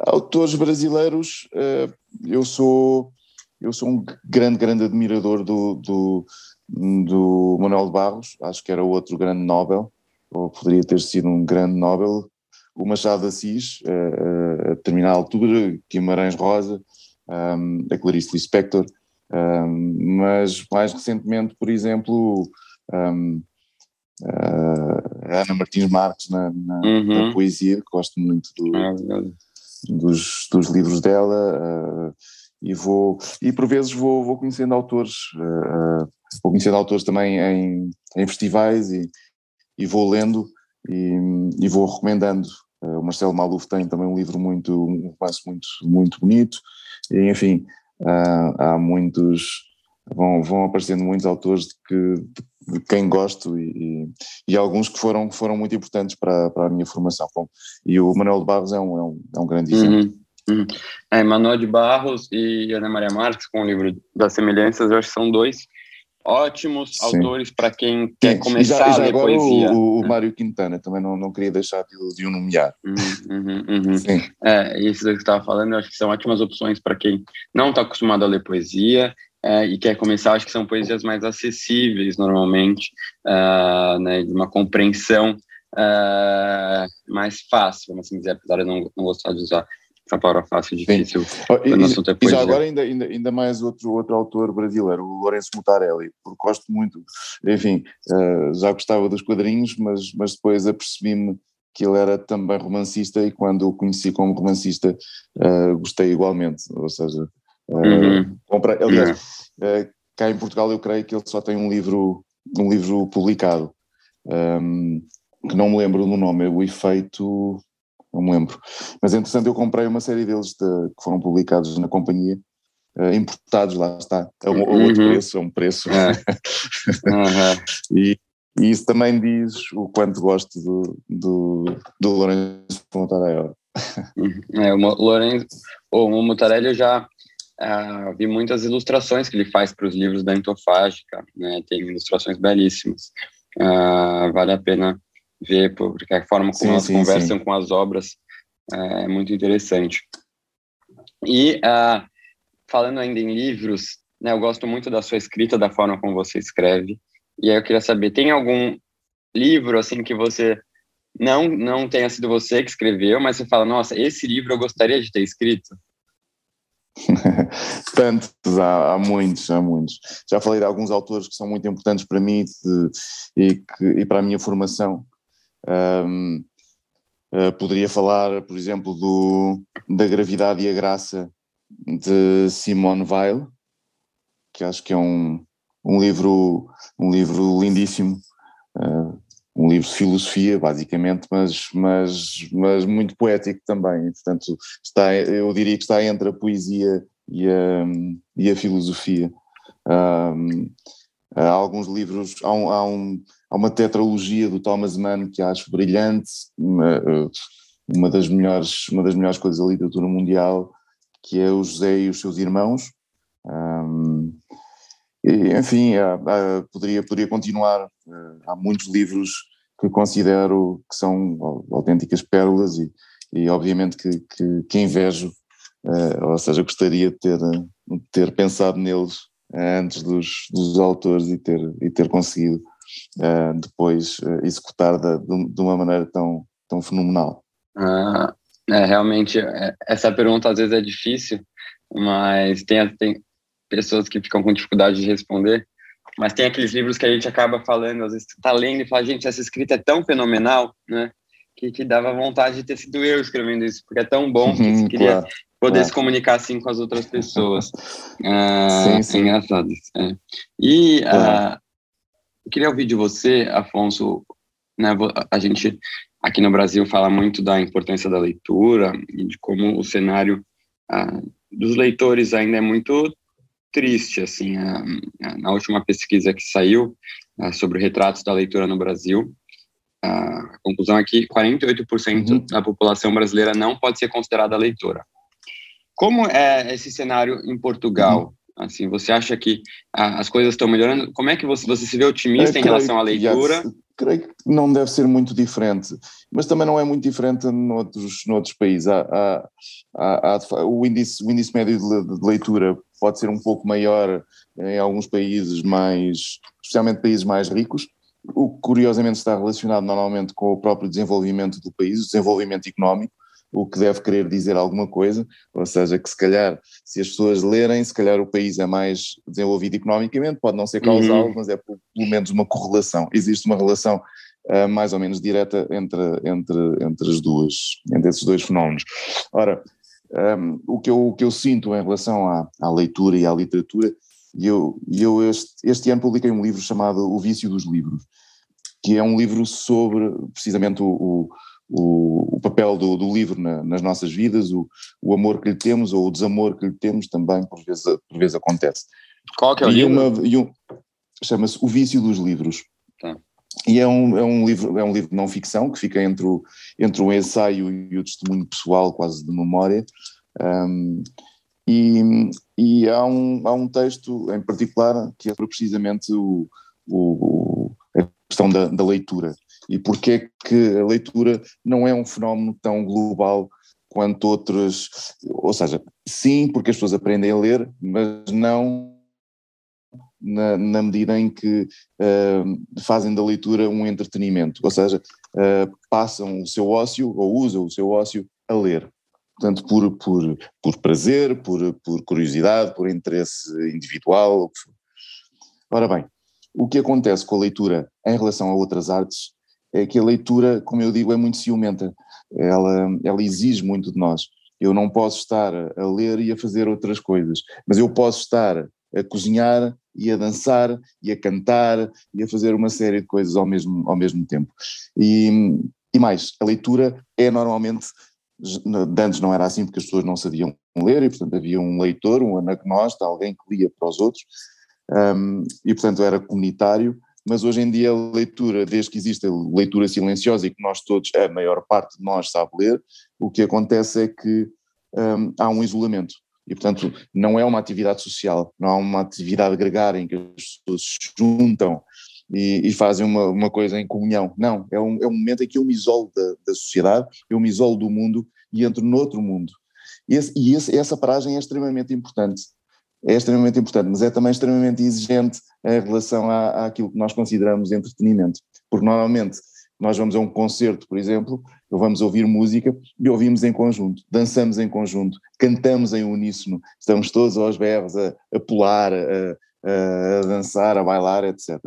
Autores brasileiros, uh, eu sou eu sou um grande, grande admirador do, do, do Manuel de Barros, acho que era outro grande Nobel, ou poderia ter sido um grande Nobel, o Machado de Assis, a, a determinada altura, Guimarães Rosa, um, a Clarice Lispector, um, mas mais recentemente, por exemplo, a Ana Martins Marques na, na, uhum. na, poesia, que gosto muito do, ah, dos, dos, livros dela, e vou e por vezes vou, vou conhecendo autores, vou conhecendo autores também em, em festivais e, e vou lendo e, e vou recomendando. Uh, o Marcelo Maluf tem também um livro muito, um romance muito, muito bonito, e, enfim, uh, há muitos, vão, vão aparecendo muitos autores de, que, de, quem gosto e, e, e, alguns que foram, foram muito importantes para, para a minha formação. E o Manuel de Barros é um, é um, é um grande exemplo. Uhum. Hum. É, Manuel de Barros e Ana Maria Marques, com o livro das semelhanças, eu acho que são dois ótimos Sim. autores para quem quer Sim. começar já, já a ler agora poesia. O, o é. Mário Quintana, também não, não queria deixar de, de o nomear. Uhum, uhum, uhum. Sim. É, isso que você estava falando, eu acho que são ótimas opções para quem não está acostumado a ler poesia é, e quer começar, acho que são poesias mais acessíveis normalmente, uh, né, de uma compreensão uh, mais fácil, vamos assim dizer, apesar de não, não gostar de usar essa palavra fácil difícil. E, e, e já agora ainda, ainda, ainda mais outro, outro autor brasileiro, o Lourenço Mutarelli, porque gosto muito, enfim, uh, já gostava dos quadrinhos, mas, mas depois apercebi-me que ele era também romancista e quando o conheci como romancista uh, gostei igualmente, ou seja, uh, uhum. comprei, aliás, uh, cá em Portugal eu creio que ele só tem um livro, um livro publicado, um, ehm, que não me lembro do nome, é o Efeito não me lembro. Mas entretanto eu comprei uma série deles de, que foram publicados na companhia, uh, importados, lá está. É um, uhum. outro preço, é um preço. É. uhum. e, e, isso também diz o quanto gosto do, do, do Lourenço Montarelli. Uhum. é, o Lourenço, o Montarelli eu já uh, vi muitas ilustrações que ele faz para os livros da Entofágica, né? tem ilustrações belíssimas. Uh, vale a pena ver, porque a forma como sim, elas sim, conversam sim. com as obras é, é muito interessante. E uh, falando ainda em livros, né, eu gosto muito da sua escrita, da forma como você escreve. E aí eu queria saber, tem algum livro assim que você não não tenha sido você que escreveu, mas você fala, nossa, esse livro eu gostaria de ter escrito? Tantos, há, há, muitos, há muitos. Já falei de alguns autores que são muito importantes para mim e, que, e para a minha formação. Um, uh, poderia falar, por exemplo, do, da Gravidade e a Graça de Simone Weil, que acho que é um, um livro um livro lindíssimo, uh, um livro de filosofia, basicamente, mas, mas, mas muito poético também. Portanto, está, eu diria que está entre a poesia e a, e a filosofia. Um, há alguns livros, há um, há um Há uma tetralogia do Thomas Mann que acho brilhante, uma, uma, das melhores, uma das melhores coisas da literatura mundial, que é o José e os seus irmãos. Um, e, enfim, há, há, poderia, poderia continuar. Há muitos livros que considero que são autênticas pérolas e, e obviamente que, que, que invejo, uh, ou seja, gostaria de ter, de ter pensado neles antes dos, dos autores e ter, e ter conseguido uh, depois uh, executar de, de, uma maneira tão, tão fenomenal? Ah, é, realmente, é, essa pergunta às vezes é difícil, mas tem, tem pessoas que ficam com dificuldade de responder, mas tem aqueles livros que a gente acaba falando, às vezes está lendo e fala, gente, essa escrita é tão fenomenal, né? Que, que dava vontade de ter sido eu escrevendo isso, porque é tão bom que você queria claro, poder claro. se comunicar assim com as outras pessoas. ah, sim, sim. É engraçado isso. É. E claro. ah, eu queria ouvir de você, Afonso, né, a gente aqui no Brasil fala muito da importância da leitura e de como o cenário ah, dos leitores ainda é muito triste, assim, ah, na última pesquisa que saiu ah, sobre retratos da leitura no Brasil, a conclusão é que 48% uhum. da população brasileira não pode ser considerada leitora. Como é esse cenário em Portugal? Uhum. Assim, você acha que ah, as coisas estão melhorando? Como é que você, você se vê otimista é, em relação à leitura? creio que não deve ser muito diferente, mas também não é muito diferente noutros, noutros países. Há, há, há o, índice, o índice médio de, de, leitura pode ser um pouco maior em alguns países mais, especialmente países mais ricos, o que curiosamente está relacionado normalmente com o próprio desenvolvimento do país, o desenvolvimento económico, o que deve querer dizer alguma coisa, ou seja, que se calhar, se as pessoas lerem, se calhar o país é mais desenvolvido economicamente, pode não ser causal, uhum. mas é pelo menos uma correlação. Existe uma relação uh, mais ou menos direta entre, entre, entre as duas, entre esses dois fenómenos. Ora, um, o, que eu, o que eu sinto em relação à, à leitura e à literatura, e eu, eu este, este ano publiquei um livro chamado O Vício dos Livros, que é um livro sobre precisamente o, o, o papel do, do livro na, nas nossas vidas, o, o amor que lhe temos ou o desamor que lhe temos também, por vezes, por vezes acontece. Qual que é o e livro? Uma, um, Chama-se O Vício dos Livros. Tá. E é um, é, um livro, é um livro de não ficção que fica entre o, entre o ensaio e o testemunho pessoal, quase de memória. Um, e, e há, um, há um texto em particular que é precisamente o, o, a questão da, da leitura e porque é que a leitura não é um fenómeno tão global quanto outros, ou seja, sim, porque as pessoas aprendem a ler, mas não na, na medida em que uh, fazem da leitura um entretenimento, ou seja, uh, passam o seu ócio ou usam o seu ócio a ler. Portanto, por, por, por prazer, por, por curiosidade, por interesse individual. Ora bem, o que acontece com a leitura em relação a outras artes é que a leitura, como eu digo, é muito ciumenta. Ela, ela exige muito de nós. Eu não posso estar a ler e a fazer outras coisas, mas eu posso estar a cozinhar e a dançar e a cantar e a fazer uma série de coisas ao mesmo, ao mesmo tempo. E, e mais, a leitura é normalmente, antes não era assim porque as pessoas não sabiam ler e portanto havia um leitor, um anagnosta, alguém que lia para os outros um, e portanto era comunitário, mas hoje em dia a leitura, desde que existe a leitura silenciosa e que nós todos, a maior parte de nós sabe ler, o que acontece é que um, há um isolamento. E, portanto, não é uma atividade social, não é uma atividade gregária em que as pessoas se juntam e, e fazem uma, uma, coisa em comunhão. Não, é um, é um momento em que eu me isolo da, da sociedade, eu me isolo do mundo e entro noutro mundo. Esse, e esse, essa paragem é extremamente importante. É extremamente importante, mas é também extremamente exigente em relação à, àquilo que nós consideramos entretenimento. Porque normalmente nós vamos a um concerto, por exemplo, vamos ouvir música e ouvimos em conjunto, dançamos em conjunto, cantamos em uníssono, estamos todos aos berros a, a pular, a, a, dançar, a bailar, etc.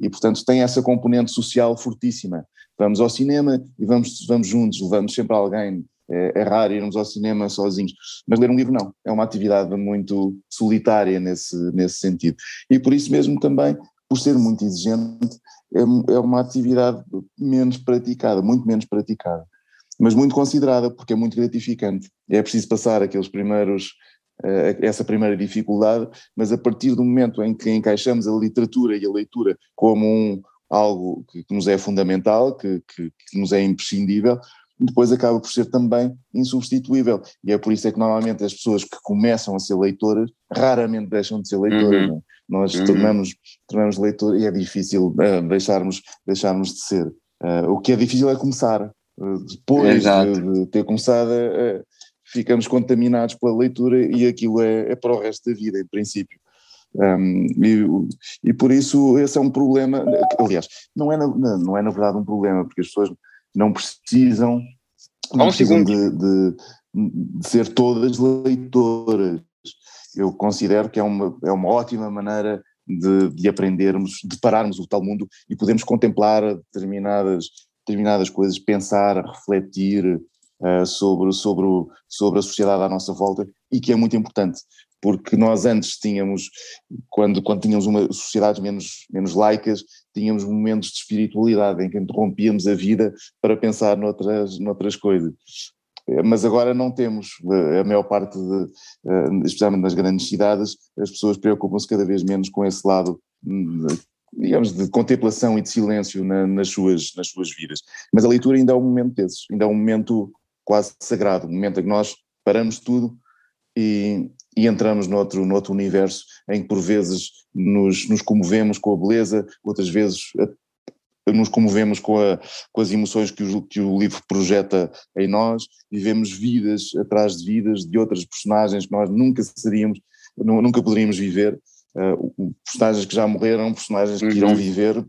E portanto tem essa componente social fortíssima. Vamos ao cinema e vamos, vamos juntos, levamos sempre alguém. É, é raro irmos ao cinema sozinhos, mas ler um livro não, é uma atividade muito solitária nesse, nesse sentido. E por isso mesmo também por ser muito exigente, é, é uma atividade menos praticada, muito menos praticada, mas muito considerada, porque é muito gratificante. É preciso passar aqueles primeiros, essa primeira dificuldade, mas a partir do momento em que encaixamos a literatura e a leitura como um, algo que, que nos é fundamental, que, que, que nos é imprescindível, depois acaba por ser também insubstituível. E é por isso é que normalmente as pessoas que começam a ser leitoras raramente deixam de ser leitoras. Uhum. Nós uhum. tornamos, tornamos leitor e é difícil uh, deixarmos, deixarmos de ser. Uh, o que é difícil é começar. Uh, depois de, de, ter começado, ficamos contaminados pela leitura e aquilo é, é para o resto da vida, em princípio. Um, e, e, por isso esse é um problema, aliás, não é na, não é na verdade um problema, porque as pessoas não precisam, não um precisam de, de, de, ser todas leitoras. Eu considero que é uma, é uma ótima maneira de, de aprendermos, de pararmos o tal mundo e podermos contemplar determinadas, determinadas coisas, pensar, refletir uh, sobre, sobre, o, sobre a sociedade à nossa volta e que é muito importante porque nós antes tínhamos, quando, quando tínhamos uma sociedades menos, menos laicas, tínhamos momentos de espiritualidade em que interrompíamos a vida para pensar noutras, noutras coisas. Mas agora não temos, a maior parte, de, eh, especialmente nas grandes cidades, as pessoas preocupam-se cada vez menos com esse lado, digamos, de contemplação e de silêncio na, nas, suas, nas suas vidas. Mas a leitura ainda é um momento desses, ainda é um momento quase sagrado, um momento em que nós paramos tudo e, e entramos noutro, noutro universo em que por vezes nos, nos comovemos com a beleza, outras vezes nos comovemos com, a, com as emoções que o, que o livro projeta em nós, vivemos vidas atrás de vidas de outras personagens que nós nunca seríamos, nunca poderíamos viver, uh, personagens que já morreram, personagens que irão uhum. viver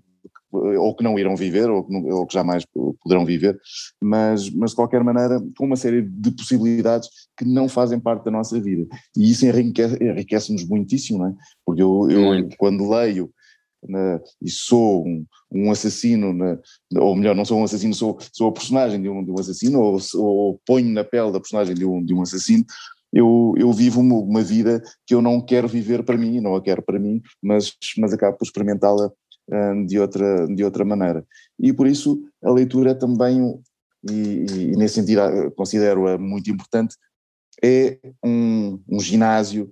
ou que não irão viver, ou que, ou que jamais poderão viver, mas, mas de qualquer maneira com uma série de possibilidades que não fazem parte da nossa vida. E isso enriquece-nos muitíssimo, não é? Porque eu, eu quando leio na, e sou um, um assassino, na, ou melhor, não sou um assassino, sou, sou a personagem de um, de um assassino, ou, ou ponho na pele da personagem de um, de um assassino, eu, eu vivo uma, uma, vida que eu não quero viver para mim, não a quero para mim, mas, mas acabo por experimentá-la de, outra, de outra maneira. E por isso a leitura é também, e, e nesse sentido ah, considero-a muito importante, é um, um ginásio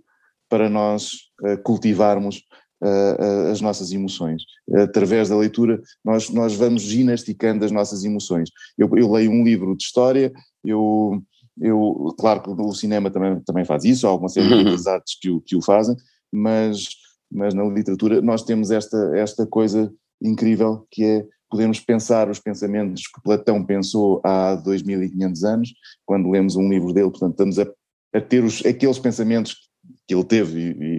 para nós uh, cultivarmos uh, as nossas emoções. Através da leitura, nós, nós vamos ginasticando as nossas emoções. Eu, eu leio um livro de história, eu, eu, claro que o cinema também, também faz isso, há alguma série de artes que o, que o fazem, mas, mas na literatura nós temos esta, esta coisa incrível que é podemos pensar os pensamentos que Platão pensou há 2500 anos, quando lemos um livro dele, portanto estamos a, a ter os, aqueles pensamentos que ele teve e, e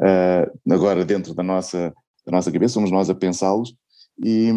uh, agora dentro da nossa, da nossa cabeça, somos nós a pensá-los. E,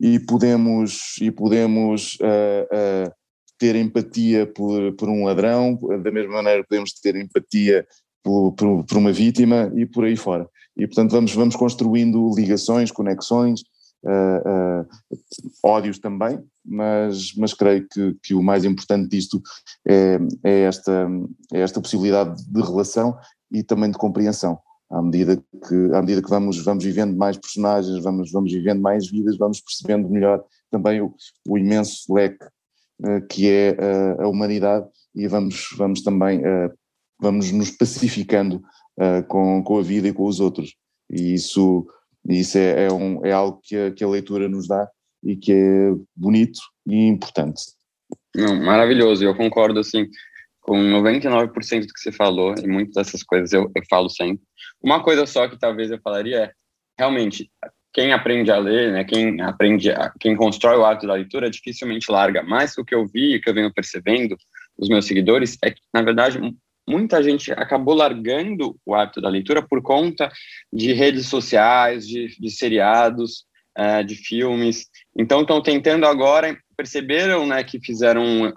e podemos, e podemos uh, uh, ter empatia por, por um ladrão, da mesma maneira podemos ter empatia por, por, por, uma vítima e por aí fora. E portanto vamos, vamos construindo ligações, conexões, uh, uh, ódios também, mas, mas creio que, que o mais importante disto é, é, esta, é esta possibilidade de relação e também de compreensão. À medida que, à medida que vamos, vamos vivendo mais personagens, vamos, vamos vivendo mais vidas, vamos percebendo melhor também o, o imenso leque uh, que é a humanidade e vamos, vamos também vamos nos pacificando com, com a vida e com os outros. E isso e isso é, é, um, é algo que a, que a leitura nos dá e que é bonito e importante. Não, maravilhoso, eu concordo assim com 99% do que você falou e muitas dessas coisas eu, eu falo sempre. Uma coisa só que talvez eu falaria é, realmente, quem aprende a ler, né, quem aprende, a, quem constrói o hábito da leitura, dificilmente larga. Mas o que eu vi, o que eu venho percebendo dos meus seguidores, é que, na verdade, muita gente acabou largando o hábito da leitura por conta de redes sociais, de, de seriados, uh, de filmes. Então, estão tentando agora, perceberam né, que fizeram.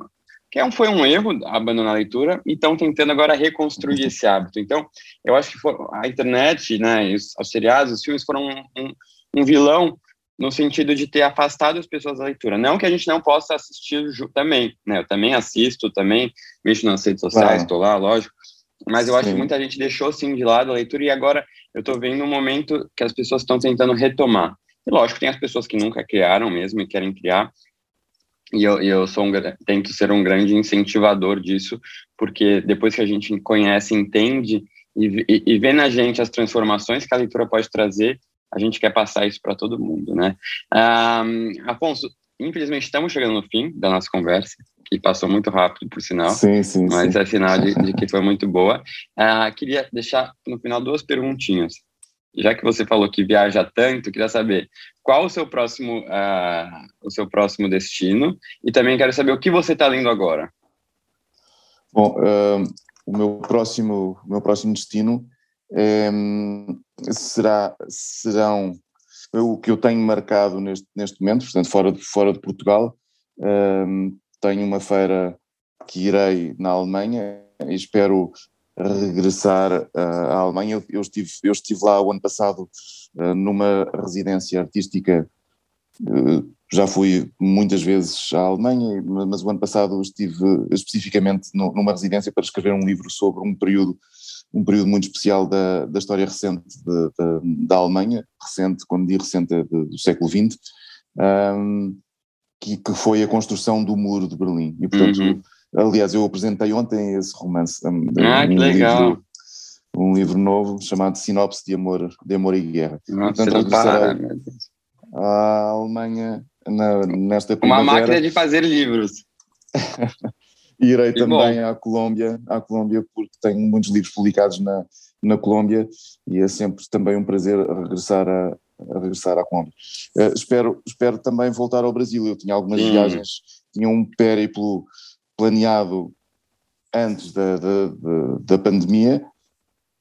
que é foi um erro abandonar a leitura e estão tentando agora reconstruir esse hábito. Então, eu acho que for, a internet, né, os, os seriados, os filmes foram um, um, um vilão no sentido de ter afastado as pessoas da leitura. Não que a gente não possa assistir também, né? Eu também assisto, também mexo nas redes sociais, estou lá, lógico. Mas eu sim. acho que muita gente deixou sim de lado a leitura e agora eu estou vendo um momento que as pessoas estão tentando retomar. E lógico, tem as pessoas que nunca criaram mesmo e querem criar. E eu, eu sou um, tento ser um grande incentivador disso, porque depois que a gente conhece, entende e, e, e vê na gente as transformações que a leitura pode trazer, a gente quer passar isso para todo mundo, né? Um, Afonso, infelizmente estamos chegando no fim da nossa conversa, que passou muito rápido, por sinal. Sim, sim, Mas sim. é sinal de, de, que foi muito boa. Uh, queria deixar no final duas perguntinhas. Já que você falou que viaja tanto, queria saber qual o seu próximo, uh, o seu próximo destino e também quero saber o que você está lendo agora. Bom, uh, o meu próximo, meu próximo destino é, será, serão o que eu tenho marcado neste, neste momento, portanto, fora de, fora de Portugal. Um, tenho uma feira que irei na Alemanha e espero regressar uh, à Alemanha. Eu, eu, estive, eu estive lá o ano passado uh, numa residência artística. Uh, já fui muitas vezes à Alemanha, mas o ano passado estive especificamente no, numa residência para escrever um livro sobre um período um período muito especial da, da história recente de, de, da Alemanha, recente, quando digo recente, é do século XX, um, que, que, foi a construção do muro de Berlim. E, portanto, uhum. aliás, eu apresentei ontem esse romance. Um, ah, um que legal! Livro, um livro novo chamado Sinopse de Amor, de Amor e Guerra. Nossa, portanto, para, a Alemanha na, nesta primavera. Uma máquina de fazer livros. E irei que também bom. à Colômbia, à Colômbia porque tenho muitos livros publicados na, na Colômbia e é sempre também um prazer regressar a, a regressar à Colômbia. Uh, espero, espero também voltar ao Brasil. Eu tinha algumas hum. viagens, tinha um périplo planeado antes da, da, da, da, pandemia,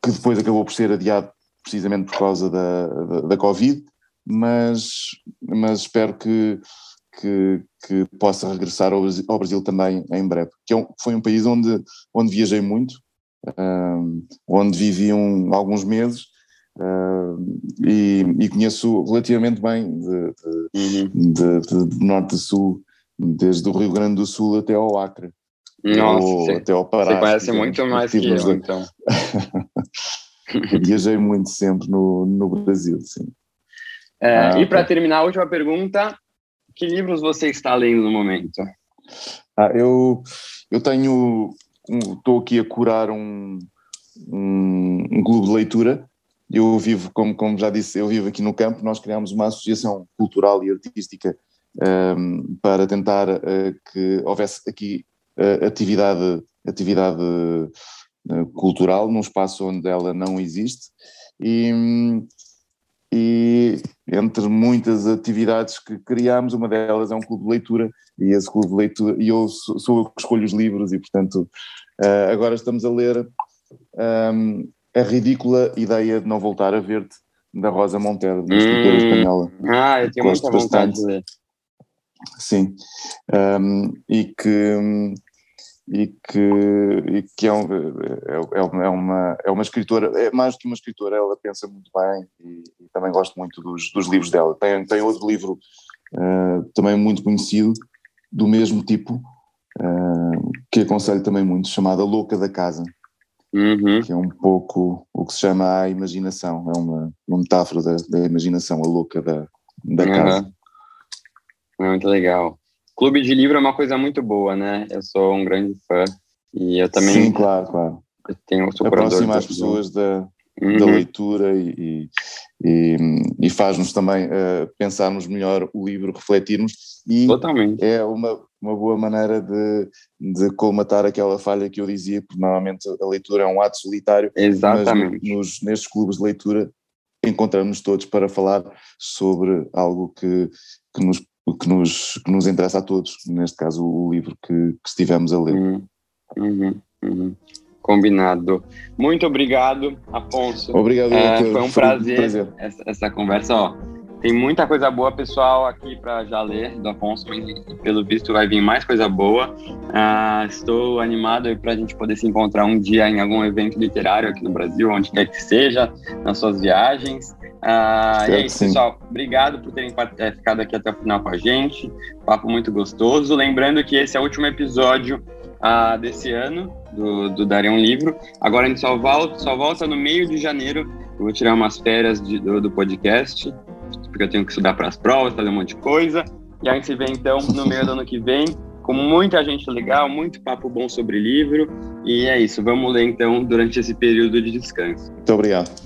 que depois acabou por ser adiado precisamente por causa da, da, da Covid, mas, mas espero que que, que possa regressar ao Brasil, ao Brasil, também em breve. Que é um, foi um país onde, onde viajei muito, um, onde vivi um, alguns meses e, e, conheço relativamente bem de, de, uhum. de, de, norte a sul, desde o Rio Grande do Sul até ao Acre. Nossa, ou até ao Pará. Você conhece muito mais que eu, então. Viajei muito sempre no, no Brasil, sim. É, ah, e para terminar, a última pergunta: que livros você está lendo no momento? Ah, eu, eu tenho. Estou um, aqui a curar um, um, um, clube de leitura. Eu vivo, como, como já disse, eu vivo aqui no campo. Nós criamos uma associação cultural e artística um, para tentar uh, que houvesse aqui uh, atividade, atividade uh, cultural num espaço onde ela não existe. E, e entre muitas atividades que criámos, uma delas é um clube de leitura, e esse clube de leitura, e eu sou, sou eu que escolho os livros, e portanto uh, agora estamos a ler um, A Ridícula Ideia de Não Voltar a Ver-te, da Rosa Montero, uma escritora hum, espanhola. Ah, eu tenho muita vontade de ler. Sim, um, e que e que, e que é, um, é, é, uma, é uma escritora, é mais do que uma escritora, ela pensa muito bem e, e também gosto muito dos, dos, livros dela. Tem, tem outro livro uh, também muito conhecido, do mesmo tipo, uh, que aconselho também muito, chamado A Louca da Casa, uhum. que é um pouco o que se chama a imaginação, é uma, uma metáfora da, da imaginação, a louca da, da uhum. casa. Muito legal. Clube de livro é uma coisa muito boa, né? Eu sou um grande fã e eu também. Sim, claro, claro. Tenho Aproxima as pessoas da, uhum. da leitura e, e, e faz-nos também uh, pensarmos melhor o livro, refletirmos. E Totalmente. É uma, uma boa maneira de, de colmatar aquela falha que eu dizia, porque normalmente a leitura é um ato solitário. Exatamente. Mas nos, nestes clubes de leitura encontramos todos para falar sobre algo que, que nos que nos, que nos interessa a todos, neste caso o livro que, que estivemos a ler. Uhum, uhum, uhum. Combinado. Muito obrigado, Afonso. Obrigado. É, foi um prazer, prazer, Essa, essa conversa. Ó, tem muita coisa boa, pessoal, aqui para já ler do Afonso, e pelo visto vai vir mais coisa boa. Uh, estou animado para a gente poder se encontrar um dia em algum evento literário aqui no Brasil, onde quer que seja, nas suas viagens. Uh, e é isso, pessoal. Obrigado por terem é, ficado aqui até o final com a gente. Papo muito gostoso. Lembrando que esse é o último episódio uh, desse ano do, do Darei um Livro. Agora a gente só volta, só volta no meio de janeiro. Eu vou tirar umas férias de, do, do podcast, porque eu tenho que estudar para as provas, fazer um monte de coisa. E a gente se vê então no meio do ano que vem com muita gente legal, muito papo bom sobre livro. E é isso, vamos ler então durante esse período de descanso. Muito obrigado.